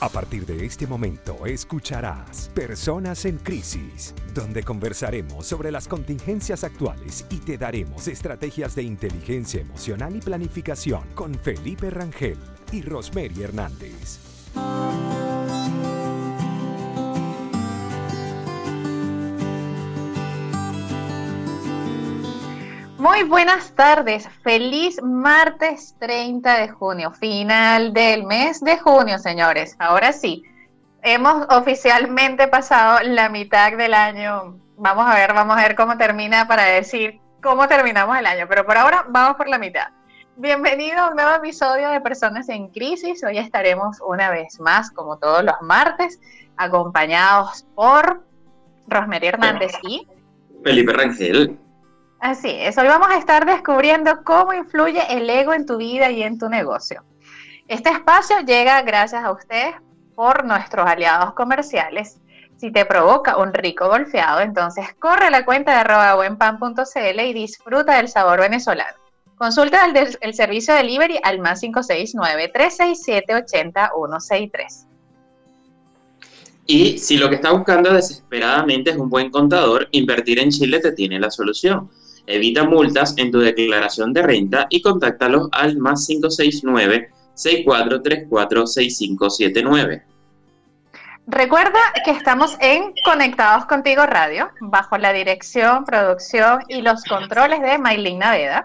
A partir de este momento escucharás Personas en Crisis, donde conversaremos sobre las contingencias actuales y te daremos estrategias de inteligencia emocional y planificación con Felipe Rangel y Rosemary Hernández. Muy buenas tardes, feliz martes 30 de junio, final del mes de junio, señores. Ahora sí, hemos oficialmente pasado la mitad del año. Vamos a ver, vamos a ver cómo termina para decir cómo terminamos el año, pero por ahora vamos por la mitad. Bienvenido a un nuevo episodio de Personas en Crisis. Hoy estaremos una vez más, como todos los martes, acompañados por Rosemary Hernández y Felipe Rangel. Así es, hoy vamos a estar descubriendo cómo influye el ego en tu vida y en tu negocio. Este espacio llega gracias a ustedes por nuestros aliados comerciales. Si te provoca un rico golfeado, entonces corre la cuenta de arroba buenpan.cl y disfruta del sabor venezolano. Consulta el, el servicio delivery al más 569-367-80163. Y si lo que está buscando desesperadamente es un buen contador, invertir en Chile te tiene la solución. Evita multas en tu declaración de renta y contáctalos al más 569-6434-6579. Recuerda que estamos en Conectados Contigo Radio, bajo la dirección, producción y los controles de Maylin Naveda.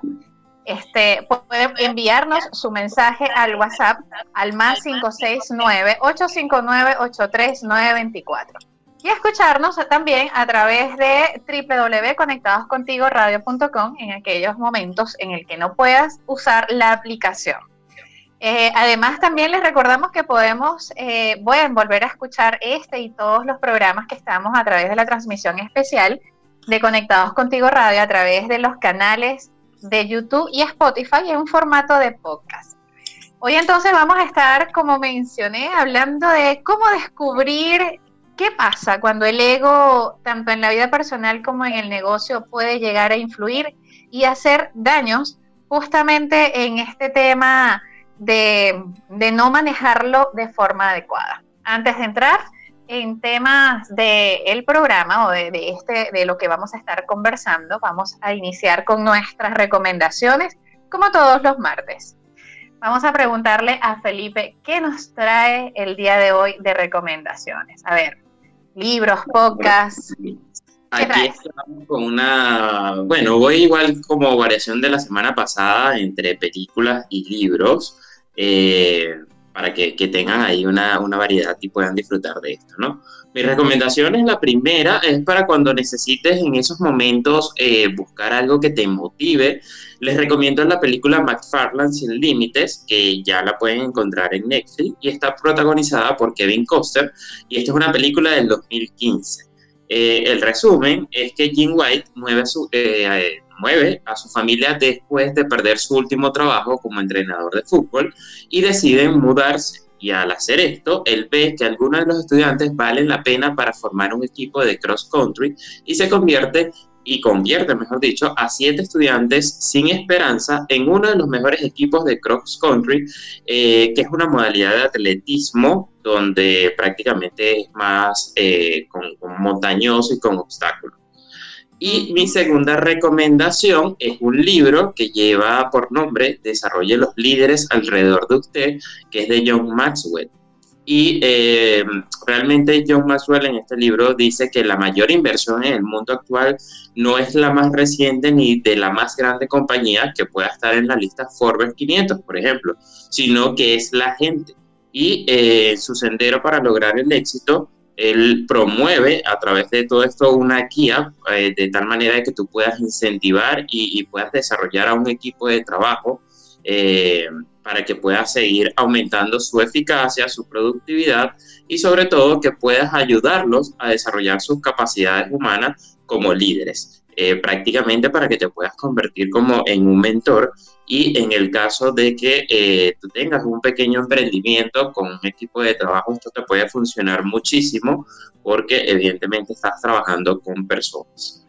Este, pueden enviarnos su mensaje al WhatsApp al más 569-859-83924 y escucharnos también a través de www.conectadoscontigoradio.com en aquellos momentos en el que no puedas usar la aplicación. Eh, además, también les recordamos que podemos, eh, pueden volver a escuchar este y todos los programas que estamos a través de la transmisión especial de Conectados Contigo Radio a través de los canales de YouTube y Spotify en un formato de podcast. Hoy entonces vamos a estar, como mencioné, hablando de cómo descubrir ¿Qué pasa cuando el ego, tanto en la vida personal como en el negocio, puede llegar a influir y hacer daños justamente en este tema de, no manejarlo de forma adecuada? Antes de entrar en temas del programa o de, este, de lo que vamos a estar conversando, vamos a iniciar con nuestras recomendaciones, como todos los martes. Vamos a preguntarle a Felipe qué nos trae el día de hoy de recomendaciones. A ver, libros, podcasts. Aquí estamos con una, bueno, voy igual como variación de la semana pasada entre películas y libros, eh, para que, tengan ahí una, una, variedad y puedan disfrutar de esto, ¿no? Mi recomendación es la primera, es para cuando necesites en esos momentos eh, buscar algo que te motive. Les recomiendo la película McFarland Sin Límites, que ya la pueden encontrar en Netflix y está protagonizada por Kevin Costner. Y esta es una película del 2015. Eh, el resumen es que Jim White mueve su, eh, mueve a su familia después de perder su último trabajo como entrenador de fútbol y deciden mudarse y al hacer esto, él ve que algunos de los estudiantes valen la pena para formar un equipo de cross country y se convierte y convierte, mejor dicho, a siete estudiantes sin esperanza en uno de los mejores equipos de cross country, eh, que es una modalidad de atletismo donde prácticamente es más eh, con montañoso y con obstáculos. Y mi segunda recomendación es un libro que lleva por nombre Desarrolle los líderes alrededor de usted, que es de John Maxwell. Y eh, realmente John Maxwell en este libro dice que la mayor inversión en el mundo actual no es la más reciente ni de la más grande compañía que pueda estar en la lista Forbes 500, por ejemplo, sino que es la gente. Y eh, su sendero para lograr el éxito él promueve a través de todo esto una guía eh, de tal manera que tú puedas incentivar y, puedas desarrollar a un equipo de trabajo eh, para que puedas seguir aumentando su eficacia, su productividad y sobre todo que puedas ayudarlos a desarrollar sus capacidades humanas como líderes. Eh, prácticamente para que te puedas convertir como en un mentor y en el caso de que eh, tú tengas un pequeño emprendimiento con un equipo de trabajo, esto te puede funcionar muchísimo porque evidentemente estás trabajando con personas.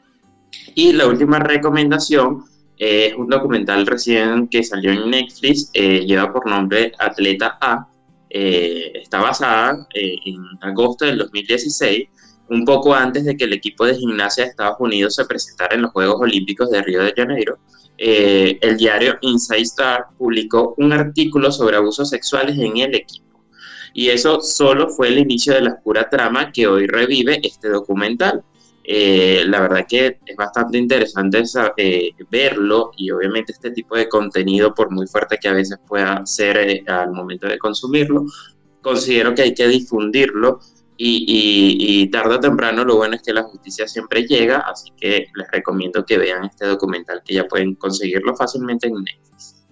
Y la última recomendación es un documental recién que salió en Netflix, lleva por nombre Atleta A, está basada en agosto del 2016 un poco antes de que el equipo de gimnasia de Estados Unidos se presentara en los Juegos Olímpicos de Río de Janeiro, eh, el diario Inside Star publicó un artículo sobre abusos sexuales en el equipo. Y eso solo fue el inicio de la oscura trama que hoy revive este documental. Eh, la verdad que es bastante interesante eh, verlo y obviamente este tipo de contenido, por muy fuerte que a veces pueda ser al momento de consumirlo, considero que hay que difundirlo y, tarde o temprano lo bueno es que la justicia siempre llega, así que les recomiendo que vean este documental que ya pueden conseguirlo fácilmente en Netflix.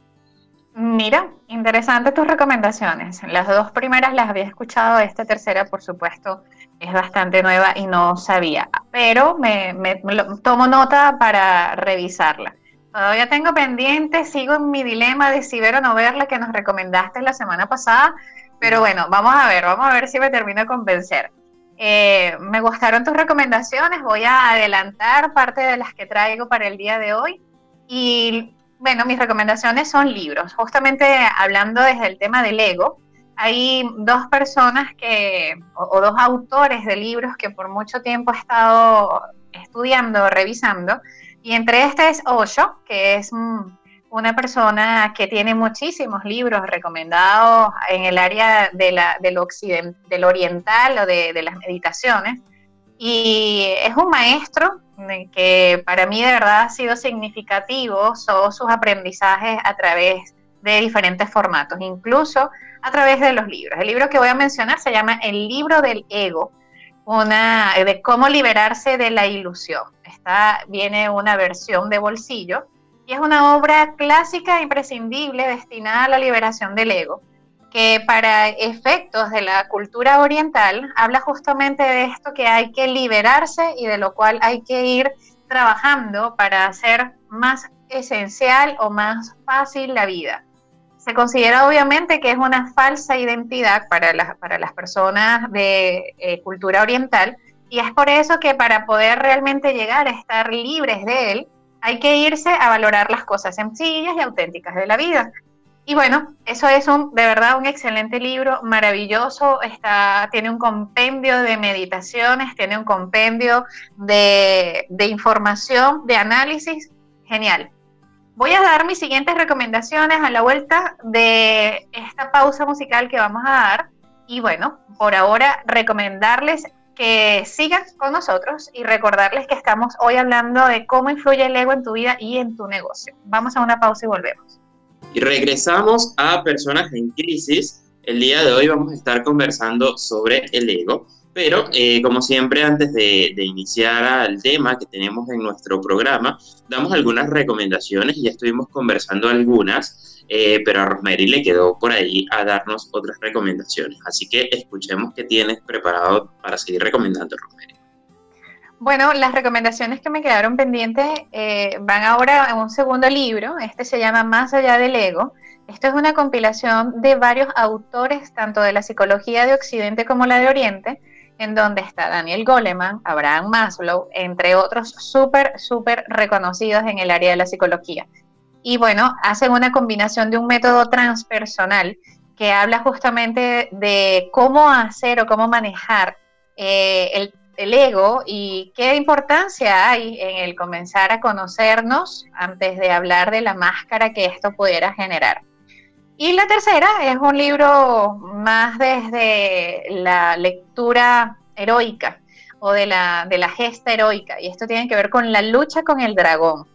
Mira, interesante tus recomendaciones. Las dos primeras las había escuchado, esta tercera por supuesto es bastante nueva y no sabía, pero me, me tomo nota para revisarla. Todavía tengo pendiente, sigo en mi dilema de si ver o no verla que nos recomendaste la semana pasada, pero bueno, vamos a ver, vamos a ver si me termino de convencer. Eh, me gustaron tus recomendaciones, voy a adelantar parte de las que traigo para el día de hoy. Y bueno, mis recomendaciones son libros. Justamente hablando desde el tema del ego, hay dos personas que, o, dos autores de libros que por mucho tiempo he estado estudiando, revisando, y entre este es Osho, que es una persona que tiene muchísimos libros recomendados en el área de la, del, oriental o de, las meditaciones. Y es un maestro que para mí de verdad ha sido significativo son sus aprendizajes a través de diferentes formatos, incluso a través de los libros. El libro que voy a mencionar se llama El libro del ego, una de cómo liberarse de la ilusión. Esta viene una versión de bolsillo y es una obra clásica e imprescindible destinada a la liberación del ego, que para efectos de la cultura oriental habla justamente de esto que hay que liberarse y de lo cual hay que ir trabajando para hacer más esencial o más fácil la vida. Se considera obviamente que es una falsa identidad para, las, para las personas de eh, cultura oriental y es por eso que para poder realmente llegar a estar libres de él, hay que irse a valorar las cosas sencillas y auténticas de la vida. Y bueno, eso es un, de verdad un excelente libro, maravilloso, está, tiene un compendio de meditaciones, tiene un compendio de, de información, de análisis, genial. Voy a dar mis siguientes recomendaciones a la vuelta de esta pausa musical que vamos a dar. Y bueno, por ahora recomendarles que sigan con nosotros y recordarles que estamos hoy hablando de cómo influye el ego en tu vida y en tu negocio. Vamos a una pausa y volvemos. Y regresamos a Personas en Crisis. El día de hoy vamos a estar conversando sobre el ego, pero eh, como siempre antes de, iniciar el tema que tenemos en nuestro programa, damos algunas recomendaciones, ya estuvimos conversando algunas. Eh, pero a Rosemary le quedó por ahí a darnos otras recomendaciones. Así que escuchemos qué tienes preparado para seguir recomendando, Rosemary. Bueno, las recomendaciones que me quedaron pendientes eh, van ahora a un segundo libro. Este se llama Más allá del ego. Esto es una compilación de varios autores, tanto de la psicología de Occidente como la de Oriente, en donde está Daniel Goleman, Abraham Maslow, entre otros súper, súper reconocidos en el área de la psicología y bueno, hacen una combinación de un método transpersonal que habla justamente de cómo hacer o cómo manejar eh, el, el, ego y qué importancia hay en el comenzar a conocernos antes de hablar de la máscara que esto pudiera generar. Y la tercera es un libro más desde la lectura heroica o de la, de la gesta heroica, y esto tiene que ver con la lucha con el dragón.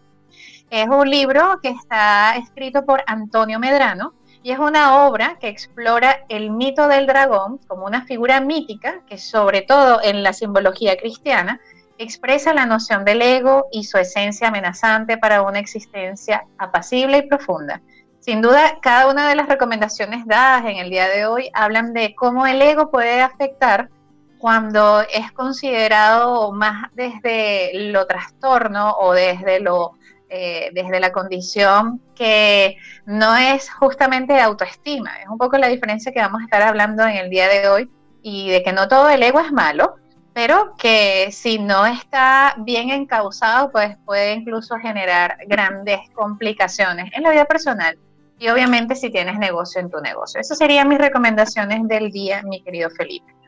Es un libro que está escrito por Antonio Medrano y es una obra que explora el mito del dragón como una figura mítica que sobre todo en la simbología cristiana expresa la noción del ego y su esencia amenazante para una existencia apacible y profunda. Sin duda, cada una de las recomendaciones dadas en el día de hoy hablan de cómo el ego puede afectar cuando es considerado más desde lo trastorno o desde lo eh, desde la condición que no es justamente de autoestima. Es un poco la diferencia que vamos a estar hablando en el día de hoy y de que no todo el ego es malo, pero que si no está bien encausado, pues puede incluso generar grandes complicaciones en la vida personal y obviamente si tienes negocio en tu negocio. Esas serían mis recomendaciones del día, mi querido Felipe.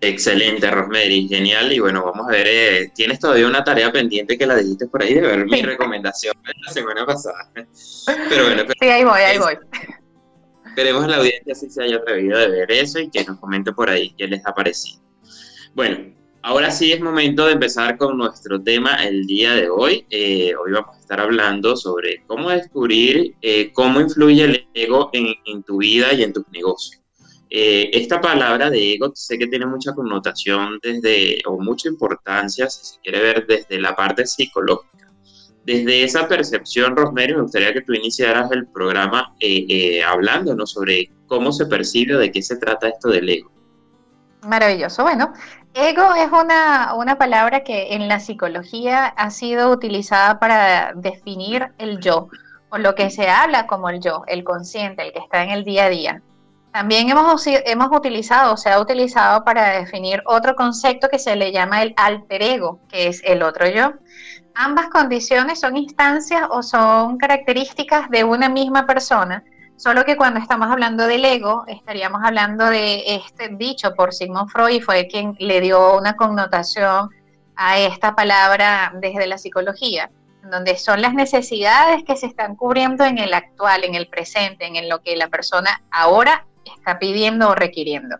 Excelente, Rosemary, genial. Y bueno, vamos a ver, eh, tienes todavía una tarea pendiente que la dijiste por ahí de ver mi recomendación de la semana pasada. Pero bueno, sí, ahí voy, ahí voy. Esperemos a la audiencia si se haya atrevido de ver eso y que nos comente por ahí qué les ha parecido. Bueno, ahora sí es momento de empezar con nuestro tema el día de hoy. Eh, hoy vamos a estar hablando sobre cómo descubrir eh, cómo influye el ego en, tu vida y en tus negocios. Eh, esta palabra de ego sé que tiene mucha connotación desde, o mucha importancia, si se quiere ver desde la parte psicológica. Desde esa percepción, Rosemary, me gustaría que tú iniciaras el programa eh, eh, hablándonos sobre cómo se percibe de qué se trata esto del ego. Maravilloso. Bueno, ego es una, una palabra que en la psicología ha sido utilizada para definir el yo, o lo que se habla como el yo, el consciente, el que está en el día a día. También hemos, hemos utilizado, se ha utilizado para definir otro concepto que se le llama el alter ego, que es el otro yo. Ambas condiciones son instancias o son características de una misma persona, solo que cuando estamos hablando del ego, estaríamos hablando de este dicho por Sigmund Freud, fue quien le dio una connotación a esta palabra desde la psicología, donde son las necesidades que se están cubriendo en el actual, en el presente, en lo que la persona ahora está pidiendo o requiriendo.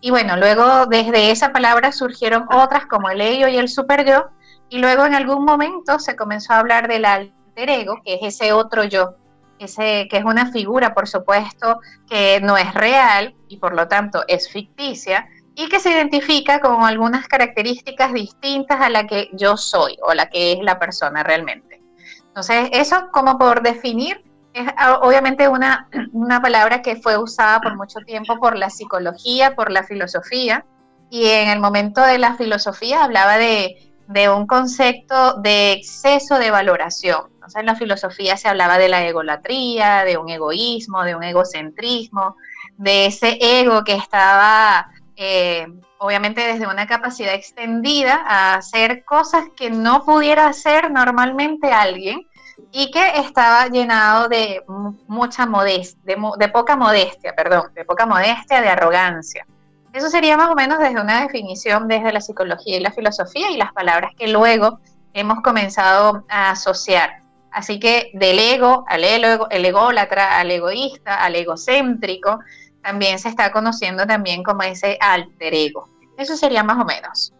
Y bueno, luego desde esa palabra surgieron otras como el ello y el super yo, y luego en algún momento se comenzó a hablar del alter ego, que es ese otro yo, ese, que es una figura, por supuesto, que no es real y por lo tanto es ficticia y que se identifica con algunas características distintas a la que yo soy o la que es la persona realmente. Entonces, eso como por definir es obviamente una, una palabra que fue usada por mucho tiempo por la psicología, por la filosofía, y en el momento de la filosofía hablaba de de un concepto de exceso de valoración. en la filosofía se hablaba de la egolatría, de un egoísmo, de un egocentrismo, de ese ego que estaba, eh, obviamente, desde una capacidad extendida a hacer cosas que no pudiera hacer normalmente alguien y que estaba llenado de mucha modestia, de poca modestia, perdón, de poca modestia, de arrogancia. Eso sería más o menos desde una definición desde la psicología y la filosofía y las palabras que luego hemos comenzado a asociar. Así que del ego al ego, el ególatra, al egoísta, al egocéntrico, también se está conociendo también como ese alter ego. Eso sería más o menos.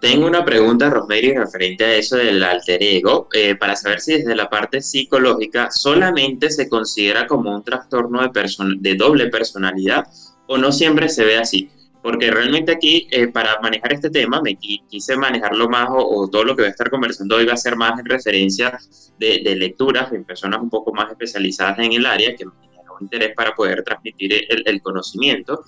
Tengo una pregunta, Rosemary, referente a eso del alter ego, eh, para saber si desde la parte psicológica solamente se considera como un trastorno de, de doble personalidad o no siempre se ve así. Porque realmente aquí, eh, para manejar este tema, me quise manejarlo más o, todo lo que voy a estar conversando hoy va a ser más en referencia de, lecturas en personas un poco más especializadas en el área que me generó interés para poder transmitir el conocimiento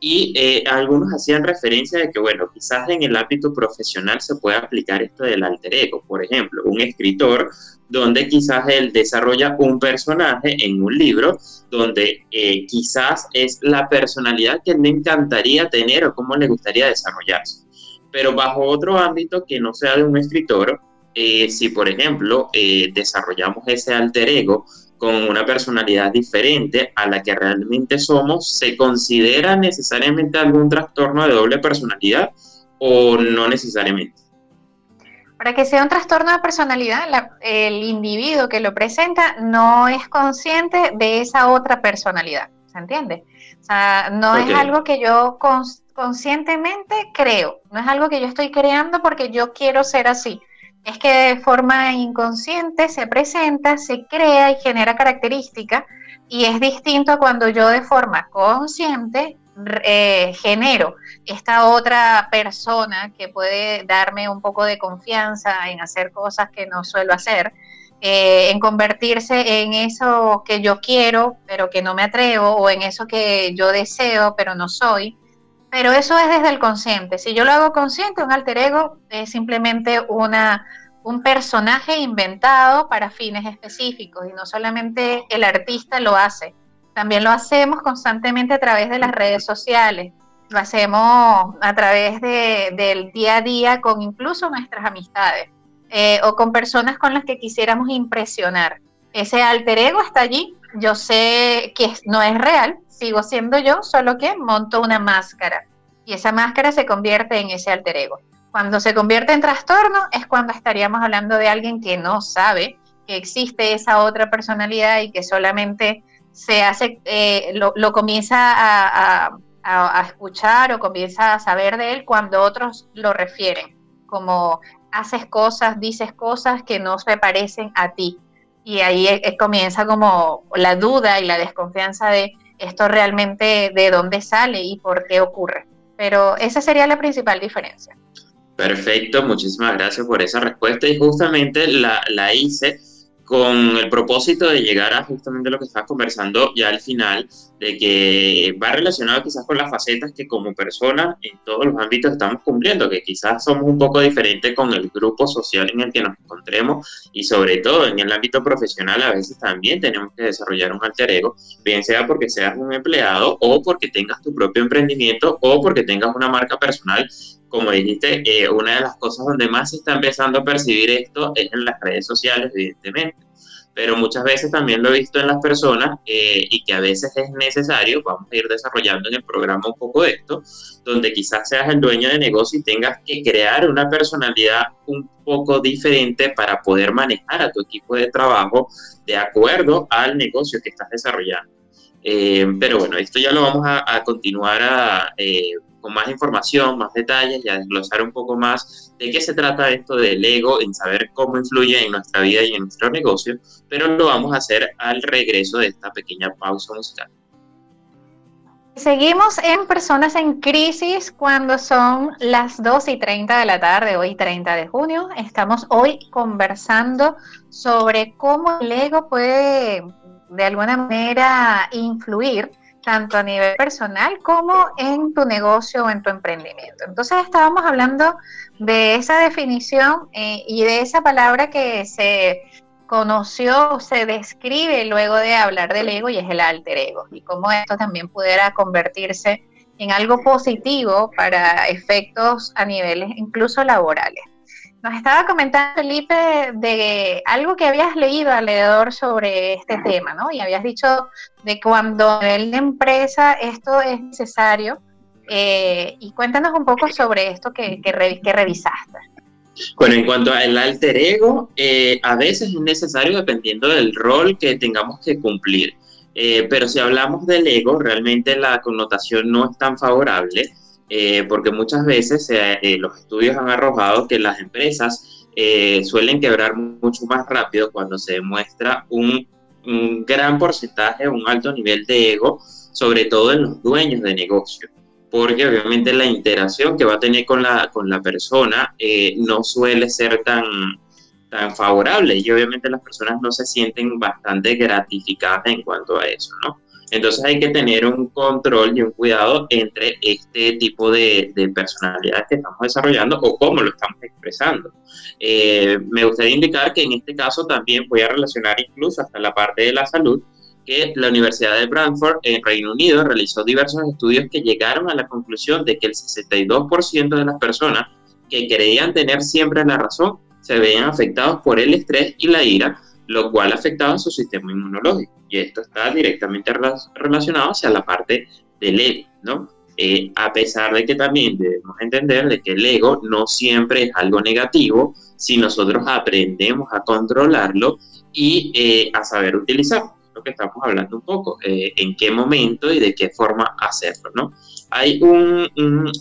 y eh, algunos hacían referencia de que, bueno, quizás en el ámbito profesional se puede aplicar esto del alter ego. Por ejemplo, un escritor donde quizás él desarrolla un personaje en un libro donde eh, quizás es la personalidad que le encantaría tener o cómo le gustaría desarrollarse. Pero bajo otro ámbito que no sea de un escritor, eh, si por ejemplo desarrollamos ese alter ego con una personalidad diferente a la que realmente somos, ¿se considera necesariamente algún trastorno de doble personalidad o no necesariamente? Para que sea un trastorno de personalidad, el individuo que lo presenta no es consciente de esa otra personalidad, ¿se entiende? O sea, no es algo que yo conscientemente creo, no es algo que yo estoy creando porque yo quiero ser así es que de forma inconsciente se presenta, se crea y genera características y es distinto cuando yo de forma consciente eh, genero esta otra persona que puede darme un poco de confianza en hacer cosas que no suelo hacer, eh, en convertirse en eso que yo quiero pero que no me atrevo o en eso que yo deseo pero no soy. Pero eso es desde el consciente. Si yo lo hago consciente, un alter ego es simplemente una, un personaje inventado para fines específicos y no solamente el artista lo hace, también lo hacemos constantemente a través de las redes sociales, lo hacemos a través de, del día a día con incluso nuestras amistades eh, o con personas con las que quisiéramos impresionar. Ese alter ego está allí yo sé que no es real, sigo siendo yo, solo que monto una máscara y esa máscara se convierte en ese alter ego. Cuando se convierte en trastorno es cuando estaríamos hablando de alguien que no sabe que existe esa otra personalidad y que solamente se hace, eh, lo, comienza a, escuchar o comienza a saber de él cuando otros lo refieren, como haces cosas, dices cosas que no se parecen a ti. Y ahí comienza como la duda y la desconfianza de esto realmente de dónde sale y por qué ocurre. Pero esa sería la principal diferencia. Perfecto, muchísimas gracias por esa respuesta y justamente la, la hice con el propósito de llegar a justamente lo que estás conversando ya al final, de que va relacionado quizás con las facetas que como persona en todos los ámbitos estamos cumpliendo, que quizás somos un poco diferentes con el grupo social en el que nos encontremos y sobre todo en el ámbito profesional a veces también tenemos que desarrollar un alter ego, bien sea porque seas un empleado o porque tengas tu propio emprendimiento o porque tengas una marca personal como dijiste, eh, una de las cosas donde más se está empezando a percibir esto es en las redes sociales, evidentemente. Pero muchas veces también lo he visto en las personas eh, y que a veces es necesario, vamos a ir desarrollando en el programa un poco esto, donde quizás seas el dueño de negocio y tengas que crear una personalidad un poco diferente para poder manejar a tu equipo de trabajo de acuerdo al negocio que estás desarrollando. Eh, pero bueno, esto ya lo vamos a, continuar a, con más información, más detalles y a desglosar un poco más de qué se trata esto del ego, en saber cómo influye en nuestra vida y en nuestro negocio, pero lo vamos a hacer al regreso de esta pequeña pausa musical. Seguimos en Personas en Crisis cuando son las 2 y 30 de la tarde, hoy 30 de junio. Estamos hoy conversando sobre cómo el ego puede de alguna manera influir tanto a nivel personal como en tu negocio o en tu emprendimiento. Entonces estábamos hablando de esa definición eh, y de esa palabra que se conoció, se describe luego de hablar del ego y es el alter ego y cómo esto también pudiera convertirse en algo positivo para efectos a niveles incluso laborales. Nos estaba comentando Felipe de algo que habías leído alrededor sobre este tema, ¿no? Y habías dicho de cuando a nivel de empresa esto es necesario. Eh, y cuéntanos un poco sobre esto que, que, revisaste. Bueno, en cuanto al alter ego, eh, a veces es necesario dependiendo del rol que tengamos que cumplir. Eh, pero si hablamos del ego, realmente la connotación no es tan favorable eh, porque muchas veces eh, los estudios han arrojado que las empresas eh, suelen quebrar mucho más rápido cuando se demuestra un, gran porcentaje, un alto nivel de ego, sobre todo en los dueños de negocio, porque obviamente la interacción que va a tener con la, con la persona no suele ser tan, tan favorable y obviamente las personas no se sienten bastante gratificadas en cuanto a eso, ¿no? Entonces hay que tener un control y un cuidado entre este tipo de, personalidades que estamos desarrollando o cómo lo estamos expresando. Eh, me gustaría indicar que en este caso también voy a relacionar incluso hasta la parte de la salud, que la Universidad de Brantford en Reino Unido realizó diversos estudios que llegaron a la conclusión de que el 62% de las personas que creían tener siempre la razón se veían afectados por el estrés y la ira, lo cual afectaba su sistema inmunológico y esto está directamente relacionado hacia la parte del ego, ¿no? Eh, a pesar de que también debemos entender de que el ego no siempre es algo negativo si nosotros aprendemos a controlarlo y eh, a saber utilizarlo, lo que estamos hablando un poco, eh, en qué momento y de qué forma hacerlo, ¿no? Hay un,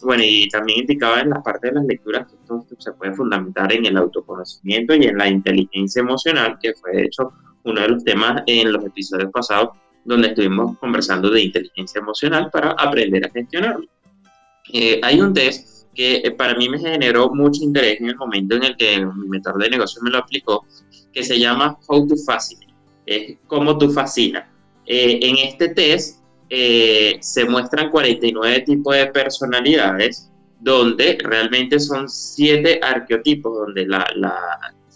bueno, y también indicaba en la parte de las lecturas que esto se puede fundamentar en el autoconocimiento y en la inteligencia emocional, que fue de hecho uno de los temas en los episodios pasados donde estuvimos conversando de inteligencia emocional para aprender a gestionarlo. Eh, hay un test que eh, para mí me generó mucho interés en el momento en el que mi mentor de negocio me lo aplicó, que se llama How to Fascinate, es como tú fascina. Eh, en este test se muestran 49 tipos de personalidades donde realmente son siete arqueotipos donde la,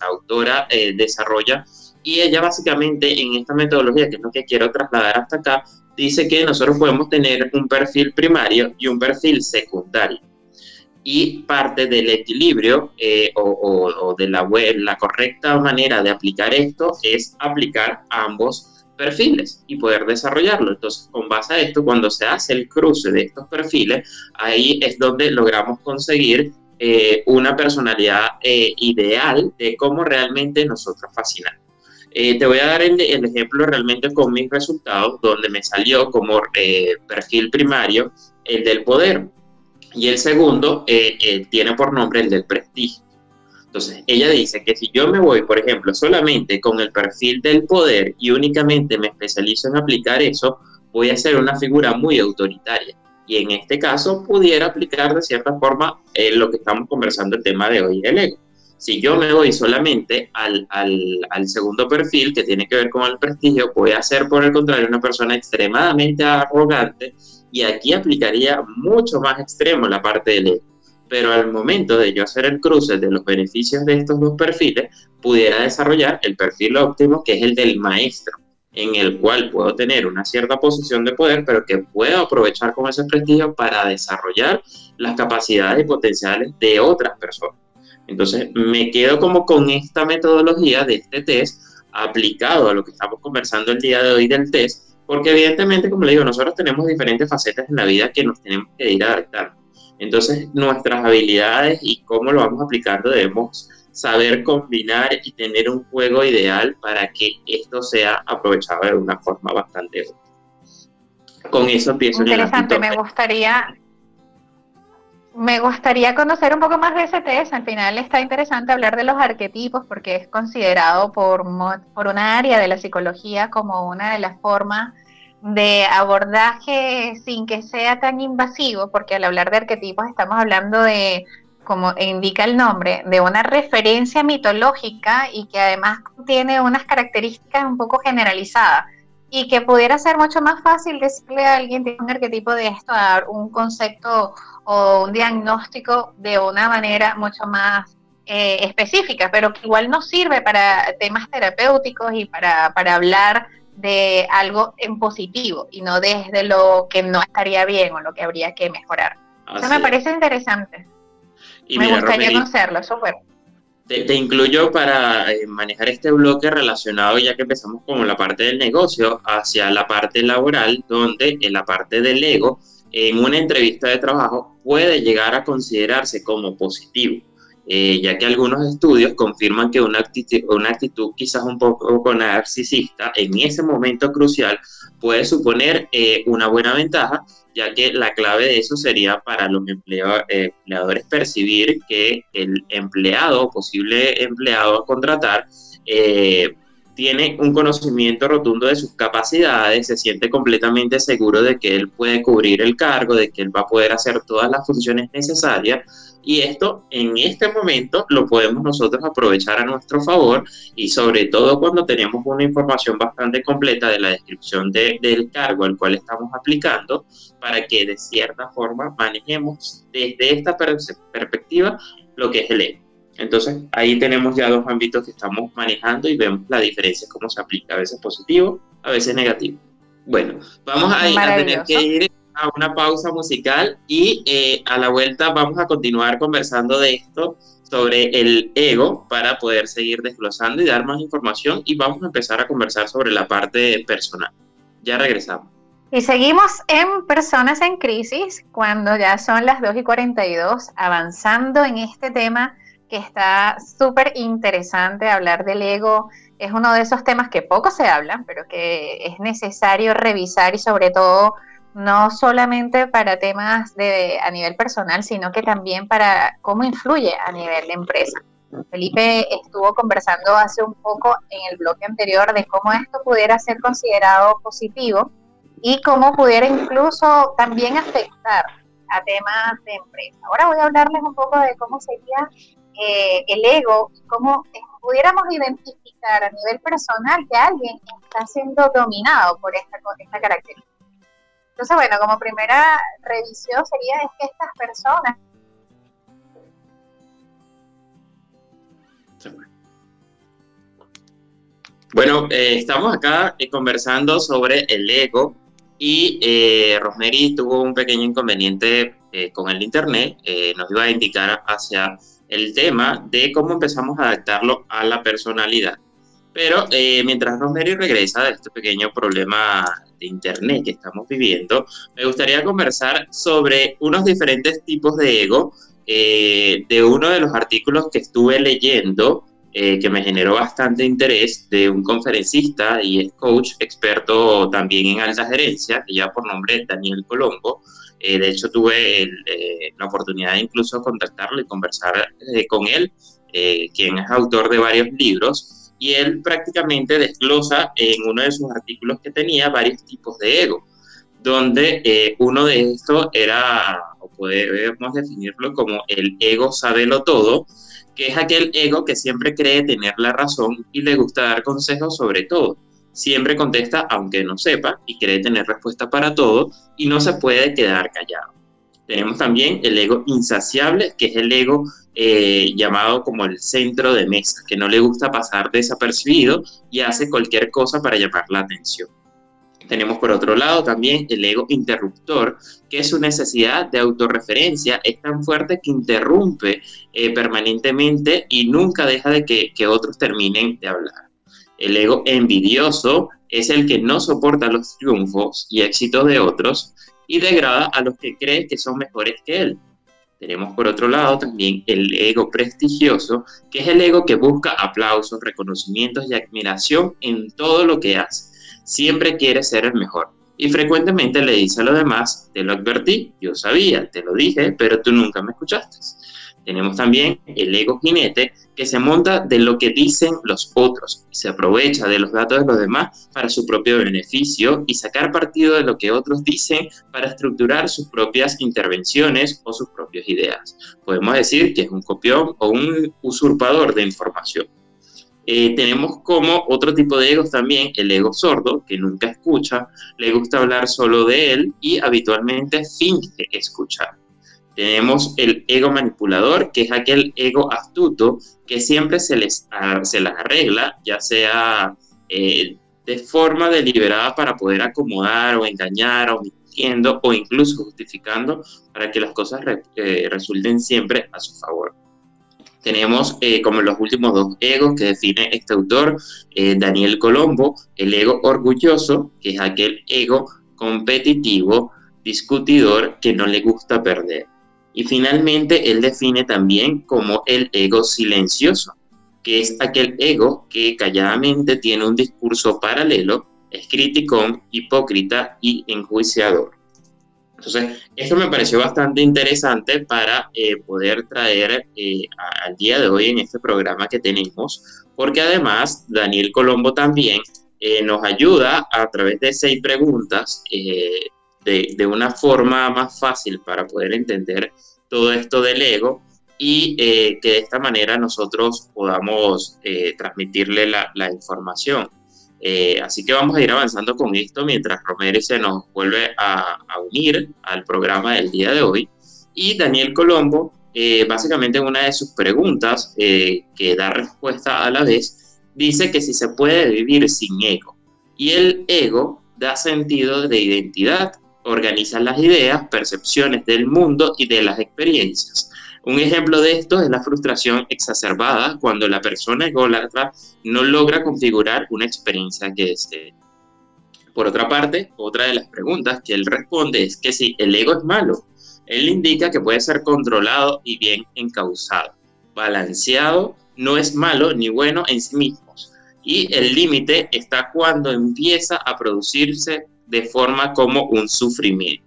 autora desarrolla y ella básicamente en esta metodología, que es lo que quiero trasladar hasta acá, dice que nosotros podemos tener un perfil primario y un perfil secundario. Y parte del equilibrio eh, o, de la la correcta manera de aplicar esto es aplicar ambos perfiles y poder desarrollarlo. Entonces, con base a esto, cuando se hace el cruce de estos perfiles, ahí es donde logramos conseguir eh, una personalidad eh, ideal de cómo realmente nosotros fascinamos. Eh, te voy a dar el, ejemplo realmente con mis resultados, donde me salió como perfil primario el del poder y el segundo tiene por nombre el del prestigio. Entonces, ella dice que si yo me voy, por ejemplo, solamente con el perfil del poder y únicamente me especializo en aplicar eso, voy a ser una figura muy autoritaria. Y en este caso pudiera aplicar de cierta forma eh, lo que estamos conversando el tema de hoy, el ego. Si yo me voy solamente al, al, al, segundo perfil que tiene que ver con el prestigio, voy a ser por el contrario una persona extremadamente arrogante y aquí aplicaría mucho más extremo la parte del ego pero al momento de yo hacer el cruce de los beneficios de estos dos perfiles, pudiera desarrollar el perfil óptimo, que es el del maestro, en el cual puedo tener una cierta posición de poder, pero que puedo aprovechar con ese prestigio para desarrollar las capacidades y potenciales de otras personas. Entonces, me quedo como con esta metodología de este test aplicado a lo que estamos conversando el día de hoy del test, porque evidentemente, como le digo, nosotros tenemos diferentes facetas en la vida que nos tenemos que ir adaptando. Entonces, nuestras habilidades y cómo lo vamos aplicando debemos saber combinar y tener un juego ideal para que esto sea aprovechado de una forma bastante útil. Con eso empiezo. Interesante, me gustaría me gustaría conocer un poco más de ese test. Al final está interesante hablar de los arquetipos porque es considerado por, por una área de la psicología como una de las formas de abordaje sin que sea tan invasivo, porque al hablar de arquetipos estamos hablando de, como indica el nombre, de una referencia mitológica y que además tiene unas características un poco generalizadas. Y que pudiera ser mucho más fácil decirle a alguien tiene un arquetipo de esto, dar un concepto o un diagnóstico de una manera mucho más eh, específica, pero que igual no sirve para temas terapéuticos y para, para hablar de algo en positivo y no desde lo que no estaría bien o lo que habría que mejorar. Eso me parece interesante. me gustaría conocerlo, eso fue. Te, incluyo para eh, manejar este bloque relacionado, ya que empezamos con la parte del negocio, hacia la parte laboral, donde en la parte del ego, en una entrevista de trabajo, puede llegar a considerarse como positivo eh, ya que algunos estudios confirman que una actitud, quizás un poco narcisista en ese momento crucial puede suponer eh, una buena ventaja, ya que la clave de eso sería para los eh, empleadores percibir que el empleado posible empleado a contratar tiene un conocimiento rotundo de sus capacidades, se siente completamente seguro de que él puede cubrir el cargo, de que él va a poder hacer todas las funciones necesarias y esto en este momento lo podemos nosotros aprovechar a nuestro favor y sobre todo cuando tenemos una información bastante completa de la descripción del cargo al cual estamos aplicando para que de cierta forma manejemos desde esta perspectiva lo que es el ego. Entonces ahí tenemos ya dos ámbitos que estamos manejando y vemos la diferencia, cómo se aplica, a veces positivo, a veces negativo. Bueno, vamos a, a tener que ir a una pausa musical y eh, a la vuelta vamos a continuar conversando de esto sobre el ego para poder seguir desglosando y dar más información y vamos a empezar a conversar sobre la parte personal. Ya regresamos. Y seguimos en Personas en Crisis cuando ya son las 2 y 42, avanzando en este tema que está súper interesante hablar del ego. Es uno de esos temas que poco se hablan, pero que es necesario revisar y sobre todo no solamente para temas de, a nivel personal, sino que también para cómo influye a nivel de empresa. Felipe estuvo conversando hace un poco en el bloque anterior de cómo esto pudiera ser considerado positivo y cómo pudiera incluso también afectar a temas de empresa. Ahora voy a hablarles un poco de cómo sería eh, el ego y cómo pudiéramos identificar a nivel personal que alguien está siendo dominado por esta, esta característica. Entonces, bueno, como primera revisión sería es que estas personas Bueno, eh, estamos acá eh, conversando sobre el ego y eh, Rosemary tuvo un pequeño inconveniente eh, con el Internet, nos iba a indicar hacia el tema de cómo empezamos a adaptarlo a la personalidad. Pero eh, mientras Rosemary regresa de este pequeño problema de internet que estamos viviendo, me gustaría conversar sobre unos diferentes tipos de ego eh, de uno de los artículos que estuve leyendo eh, que me generó bastante interés de un conferencista y es coach experto también en alta gerencia, que ya por nombre Daniel Colombo. de hecho, tuve la oportunidad de incluso contactarlo y conversar con él, quien es autor de varios libros y él prácticamente desglosa en uno de sus artículos que tenía varios tipos de ego, donde eh, uno de estos era, o podemos definirlo como el ego sabelo todo, que es aquel ego que siempre cree tener la razón y le gusta dar consejos sobre todo. Siempre contesta aunque no sepa y cree tener respuesta para todo y no se puede quedar callado. Tenemos también el ego insaciable, que es el ego eh, llamado como el centro de mesa, que no le gusta pasar desapercibido y hace cualquier cosa para llamar la atención. Tenemos por otro lado también el ego interruptor, que su necesidad de autorreferencia es tan fuerte que interrumpe eh, permanentemente y nunca deja de que otros terminen de hablar. El ego envidioso es el que no soporta los triunfos y éxitos de otros y degrada a los que cree que son mejores que él. Tenemos por otro lado también el ego prestigioso, que es el ego que busca aplausos, reconocimientos y admiración en todo lo que hace. Siempre quiere ser el mejor. Y frecuentemente le dice a los demás, te lo advertí, yo sabía, te lo dije, pero tú nunca me escuchaste. Tenemos también el ego jinete, que se monta de lo que dicen los otros y se aprovecha de los datos de los demás para su propio beneficio y sacar partido de lo que otros dicen para estructurar sus propias intervenciones o sus propias ideas. Podemos decir que es un copión o un usurpador de información. Eh, tenemos como otro tipo de egos también el ego sordo, que nunca escucha, le gusta hablar solo de él y habitualmente finge escuchar. Tenemos el ego manipulador, que es aquel ego astuto que siempre se les se las arregla, ya sea eh, de forma deliberada para poder acomodar o engañar o mintiendo o incluso justificando para que las cosas eh, resulten siempre a su favor. Tenemos eh, como los últimos dos egos que define este autor, Daniel Colombo, el ego orgulloso, que es aquel ego competitivo, discutidor, que no le gusta perder. Y finalmente, él define también como el ego silencioso, que es aquel ego que calladamente tiene un discurso paralelo, es criticón, hipócrita y enjuiciador. Entonces, esto me pareció bastante interesante para eh, poder traer eh, al día de hoy en este programa que tenemos, porque además Daniel Colombo también eh, nos ayuda a través de seis preguntas de, una forma más fácil para poder entender todo esto del ego y eh, que de esta manera nosotros podamos eh, transmitirle la, información. Eh, así que vamos a ir avanzando con esto mientras Romero se nos vuelve a, a unir al programa del día de hoy. Y Daniel Colombo, básicamente en una de sus preguntas, que da respuesta a la vez, dice que si se puede vivir sin ego. Y el ego da sentido de identidad organiza las ideas, percepciones del mundo y de las experiencias. Un ejemplo de esto es la frustración exacerbada cuando la persona ególatra no logra configurar una experiencia que desee. Por otra parte, otra de las preguntas que él responde es que si el ego es malo, él indica que puede ser controlado y bien encausado. Balanceado no es malo ni bueno en sí mismos. Y el límite está cuando empieza a producirse de forma como un sufrimiento.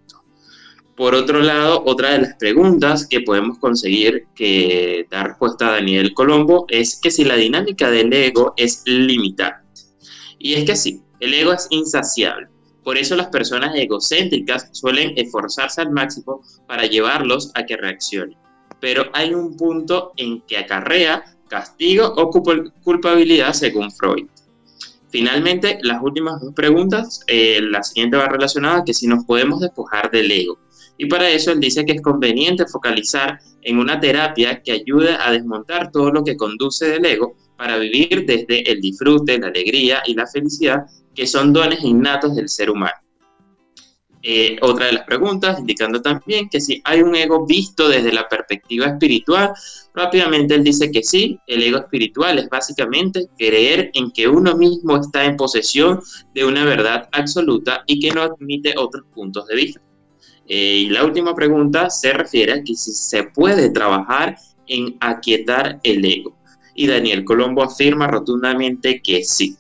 Por otro lado, otra de las preguntas que podemos conseguir que da respuesta a Daniel Colombo es que si la dinámica del ego es limitante. Y es que sí, el ego es insaciable. Por eso las personas egocéntricas suelen esforzarse al máximo para llevarlos a que reaccionen. Pero hay un punto en que acarrea castigo o culpabilidad según Freud. Finalmente, las últimas dos preguntas, eh, la siguiente va relacionada a que si nos podemos despojar del ego. Y para eso él dice que es conveniente focalizar en una terapia que ayude a desmontar todo lo que conduce del ego para vivir desde el disfrute, la alegría y la felicidad, que son dones innatos del ser humano. Eh, otra de las preguntas, indicando también que si hay un ego visto desde la perspectiva espiritual, rápidamente él dice que sí, el ego espiritual es básicamente creer en que uno mismo está en posesión de una verdad absoluta y que no admite otros puntos de vista. Eh, y la última pregunta se refiere a que si se puede trabajar en aquietar el ego. Y Daniel Colombo afirma rotundamente que sí.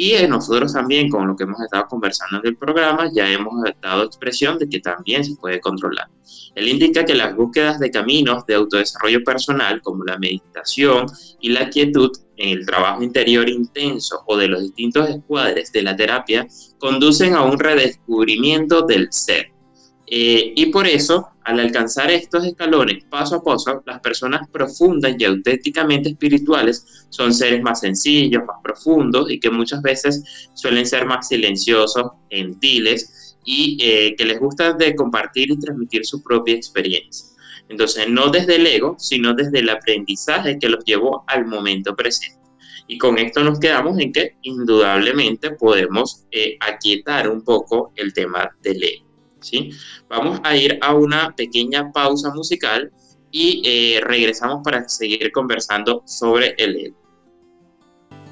Y nosotros también, con lo que hemos estado conversando en el programa, ya hemos dado expresión de que también se puede controlar. Él indica que las búsquedas de caminos de autodesarrollo personal, como la meditación y la quietud, en el trabajo interior intenso o de los distintos escuadres de la terapia, conducen a un redescubrimiento del ser eh, y por eso, al alcanzar estos escalones paso a paso, las personas profundas y auténticamente espirituales son seres más sencillos, más profundos y que muchas veces suelen ser más silenciosos, gentiles y eh, que les gusta de compartir y transmitir su propia experiencia. Entonces, no desde el ego, sino desde el aprendizaje que los llevó al momento presente. Y con esto nos quedamos en que indudablemente podemos eh, aquietar un poco el tema del ego. Vamos a ir a una pequeña pausa musical y eh, regresamos para seguir conversando sobre el.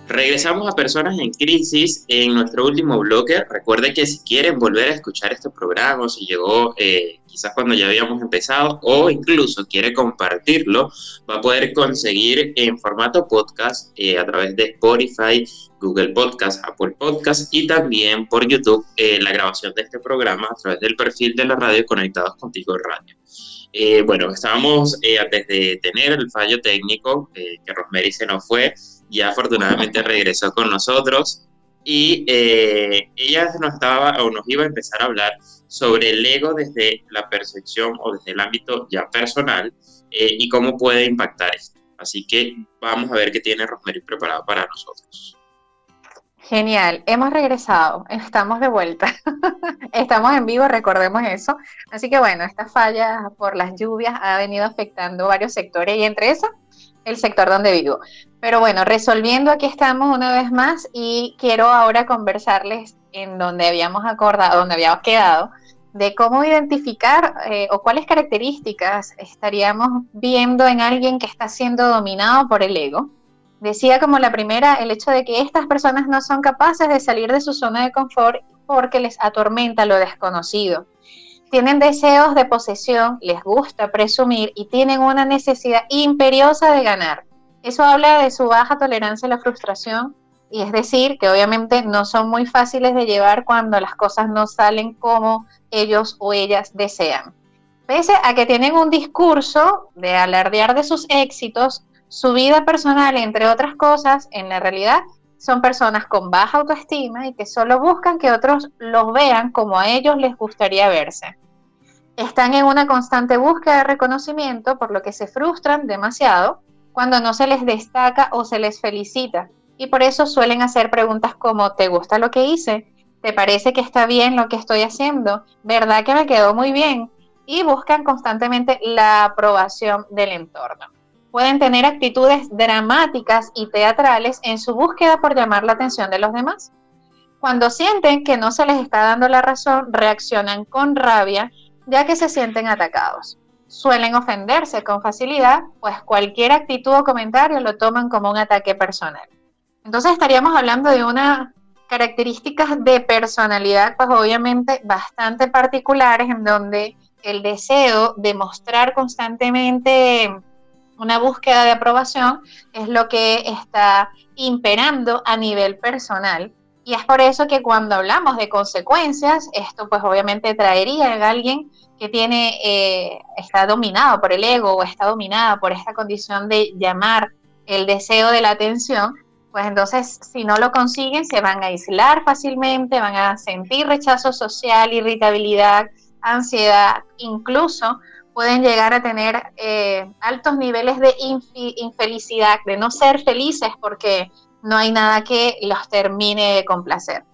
Regresamos a Personas en Crisis en nuestro último bloque. Recuerde que si quieren volver a escuchar este programa, si llegó eh, quizás cuando ya habíamos empezado o incluso quiere compartirlo, va a poder conseguir en formato podcast eh, a través de Spotify, Google Podcast, Apple Podcast y también por YouTube eh, la grabación de este programa a través del perfil de la radio Conectados Contigo Radio. bueno, estábamos antes de tener el fallo técnico, que Rosemary se nos fue, ya afortunadamente regresó con nosotros y eh, ella nos estaba o nos iba a empezar a hablar sobre el ego desde la percepción o desde el ámbito ya personal eh, y cómo puede impactar esto. Así que vamos a ver qué tiene Rosemary preparado para nosotros. Genial, hemos regresado, estamos de vuelta, estamos en vivo, recordemos eso. Así que bueno, esta falla por las lluvias ha venido afectando varios sectores y entre eso el sector donde vivo. Pero bueno, resolviendo aquí estamos una vez más y quiero ahora conversarles en donde habíamos acordado, donde habíamos quedado, de cómo identificar eh, o cuáles características estaríamos viendo en alguien que está siendo dominado por el ego. Decía como la primera el hecho de que estas personas no son capaces de salir de su zona de confort porque les atormenta lo desconocido tienen deseos de posesión, les gusta presumir y tienen una necesidad imperiosa de ganar. Eso habla de su baja tolerancia a la frustración y es decir, que obviamente no son muy fáciles de llevar cuando las cosas no salen como ellos o ellas desean. Pese a que tienen un discurso de alardear de sus éxitos, su vida personal, entre otras cosas, en la realidad son personas con baja autoestima y que solo buscan que otros los vean como a ellos les gustaría verse. Están en una constante búsqueda de reconocimiento, por lo que se frustran demasiado cuando no se les destaca o se les felicita. Y por eso suelen hacer preguntas como, ¿te gusta lo que hice? ¿Te parece que está bien lo que estoy haciendo? ¿Verdad que me quedó muy bien? Y buscan constantemente la aprobación del entorno pueden tener actitudes dramáticas y teatrales en su búsqueda por llamar la atención de los demás. Cuando sienten que no se les está dando la razón, reaccionan con rabia ya que se sienten atacados. Suelen ofenderse con facilidad, pues cualquier actitud o comentario lo toman como un ataque personal. Entonces estaríamos hablando de una características de personalidad, pues obviamente bastante particulares, en donde el deseo de mostrar constantemente una búsqueda de aprobación es lo que está imperando a nivel personal. Y es por eso que cuando hablamos de consecuencias, esto pues obviamente traería a alguien que tiene, eh, está dominado por el ego o está dominada por esta condición de llamar el deseo de la atención, pues entonces si no lo consiguen se van a aislar fácilmente, van a sentir rechazo social, irritabilidad, ansiedad, incluso pueden llegar a tener eh, altos niveles de infelicidad, de no ser felices porque no hay nada que los termine de complacer.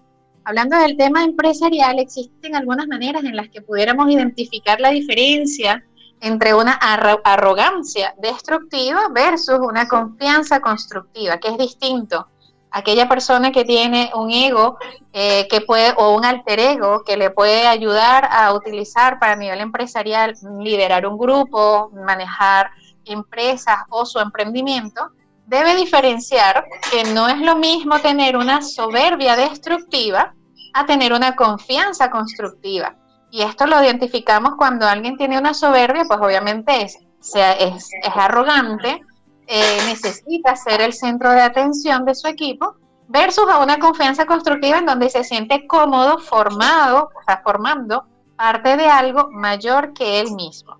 Hablando del tema empresarial, existen algunas maneras en las que pudiéramos identificar la diferencia entre una arrogancia destructiva versus una confianza constructiva, que es distinto aquella persona que tiene un ego eh, que puede o un alter ego que le puede ayudar a utilizar para nivel empresarial liderar un grupo, manejar empresas o su emprendimiento, debe diferenciar que no es lo mismo tener una soberbia destructiva a tener una confianza constructiva. Y esto lo identificamos cuando alguien tiene una soberbia, pues obviamente es, es, es arrogante, eh, necesita ser el centro de atención de su equipo, versus a una confianza constructiva en donde se siente cómodo, formado, o sea, formando parte de algo mayor que él mismo.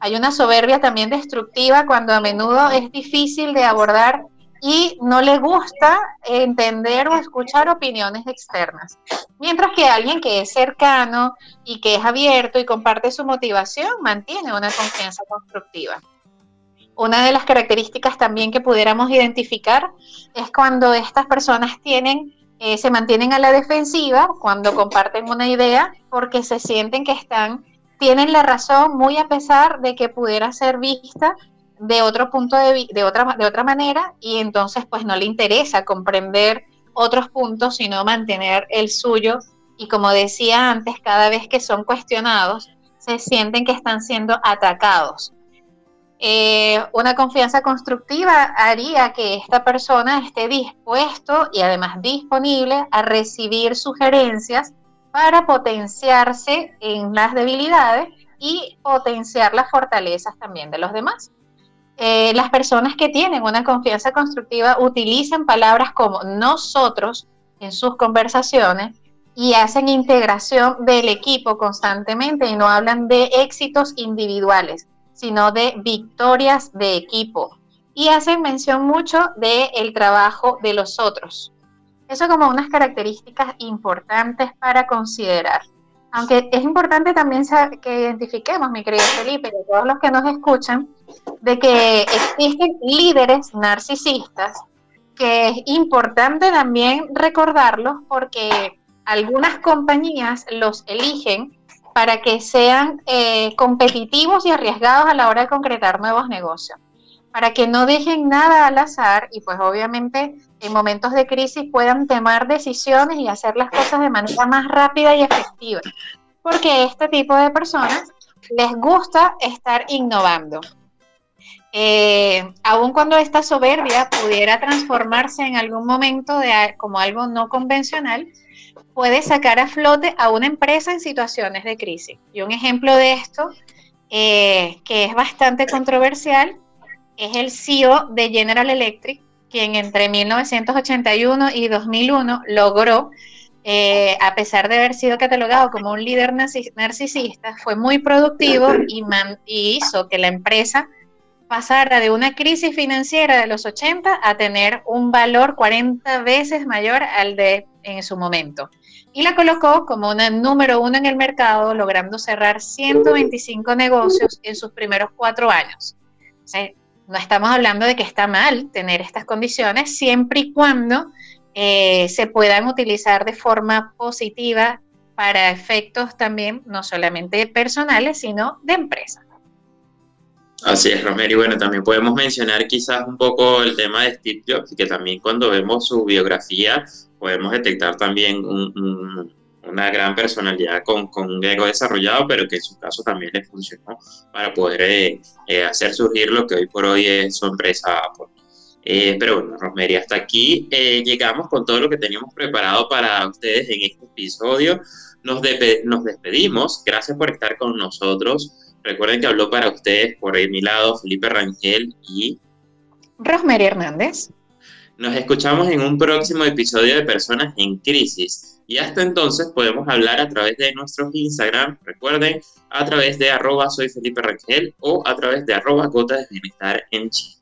Hay una soberbia también destructiva cuando a menudo es difícil de abordar y no le gusta entender o escuchar opiniones externas. Mientras que alguien que es cercano y que es abierto y comparte su motivación mantiene una confianza constructiva. Una de las características también que pudiéramos identificar es cuando estas personas tienen, eh, se mantienen a la defensiva cuando comparten una idea porque se sienten que están, tienen la razón muy a pesar de que pudiera ser vista de otro punto de, de otra de otra manera y entonces pues no le interesa comprender otros puntos sino mantener el suyo. Y como decía antes cada vez que son cuestionados se sienten que están siendo atacados eh, una confianza constructiva haría que esta persona esté dispuesto y además disponible a recibir sugerencias para potenciarse en las debilidades y potenciar las fortalezas también de los demás. Eh, las personas que tienen una confianza constructiva utilizan palabras como nosotros en sus conversaciones y hacen integración del equipo constantemente y no hablan de éxitos individuales sino de victorias de equipo. Y hacen mención mucho del el trabajo de los otros. Eso como unas características importantes para considerar. Aunque es importante también que identifiquemos, mi querido Felipe, y todos los que nos escuchan, de que existen líderes narcisistas, que es importante también recordarlos porque algunas compañías los eligen para que sean eh, competitivos y arriesgados a la hora de concretar nuevos negocios, para que no dejen nada al azar y pues obviamente en momentos de crisis puedan tomar decisiones y hacer las cosas de manera más rápida y efectiva, porque este tipo de personas les gusta estar innovando. Eh, aun cuando esta soberbia pudiera transformarse en algún momento de, como algo no convencional, puede sacar a flote a una empresa en situaciones de crisis. Y un ejemplo de esto, eh, que es bastante controversial, es el CEO de General Electric, quien entre 1981 y 2001 logró, eh, a pesar de haber sido catalogado como un líder narcisista, fue muy productivo y, y hizo que la empresa pasara de una crisis financiera de los 80 a tener un valor 40 veces mayor al de en su momento y la colocó como una número uno en el mercado, logrando cerrar 125 negocios en sus primeros cuatro años. no estamos hablando de que está mal tener estas condiciones siempre y cuando eh, se puedan utilizar de forma positiva para efectos también no solamente personales, sino de empresa. Así es, Romero. Y bueno, también podemos mencionar quizás un poco el tema de Steve Jobs, que también cuando vemos su biografía podemos detectar también una gran personalidad con, un ego desarrollado, pero que en su caso también le funcionó para poder eh, eh, hacer surgir lo que hoy por hoy es su empresa Apple. Eh, pero bueno, Rosemary, hasta aquí llegamos con todo lo que teníamos preparado para ustedes en este episodio. Nos, nos despedimos. Gracias por estar con nosotros. Recuerden que habló para ustedes por mi lado Felipe Rangel y Rosemary Hernández. Nos escuchamos en un próximo episodio de Personas en Crisis. Y hasta entonces podemos hablar a través de nuestros Instagram, recuerden, a través de arroba soy Felipe Rangel o a través de arroba gotas de bienestar en Chile.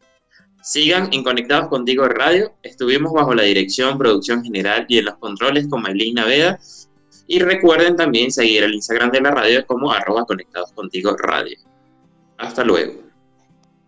Sigan en Conectados Contigo Radio. Estuvimos bajo la dirección, producción general y en los controles con Maylin Naveda. Y recuerden también seguir el Instagram de la radio como arroba conectados radio. Hasta luego.